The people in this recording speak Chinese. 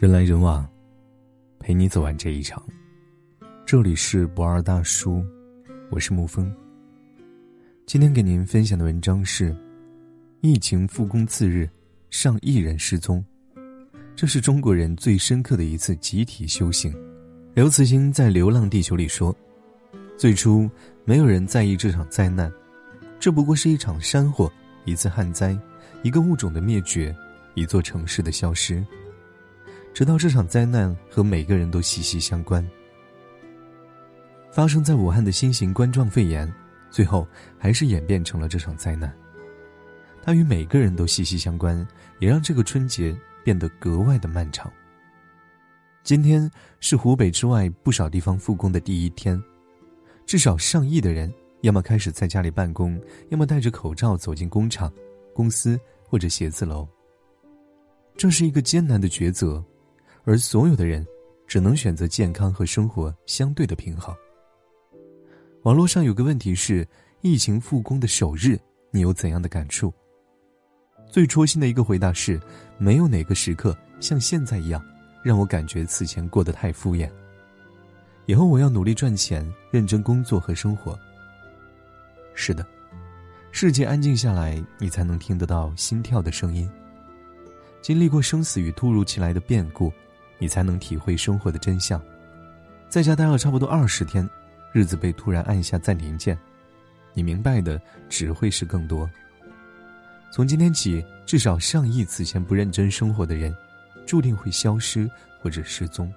人来人往，陪你走完这一场。这里是不二大叔，我是沐风。今天给您分享的文章是：疫情复工次日，上亿人失踪，这是中国人最深刻的一次集体修行。刘慈欣在《流浪地球》里说：“最初没有人在意这场灾难，这不过是一场山火，一次旱灾，一个物种的灭绝，一座城市的消失。”直到这场灾难和每个人都息息相关。发生在武汉的新型冠状肺炎，最后还是演变成了这场灾难。它与每个人都息息相关，也让这个春节变得格外的漫长。今天是湖北之外不少地方复工的第一天，至少上亿的人要么开始在家里办公，要么戴着口罩走进工厂、公司或者写字楼。这是一个艰难的抉择。而所有的人，只能选择健康和生活相对的平衡。网络上有个问题是：疫情复工的首日，你有怎样的感触？最戳心的一个回答是：没有哪个时刻像现在一样，让我感觉此前过得太敷衍。以后我要努力赚钱，认真工作和生活。是的，世界安静下来，你才能听得到心跳的声音。经历过生死与突如其来的变故。你才能体会生活的真相。在家待了差不多二十天，日子被突然按下暂停键，你明白的只会是更多。从今天起，至少上亿此前不认真生活的人，注定会消失或者失踪。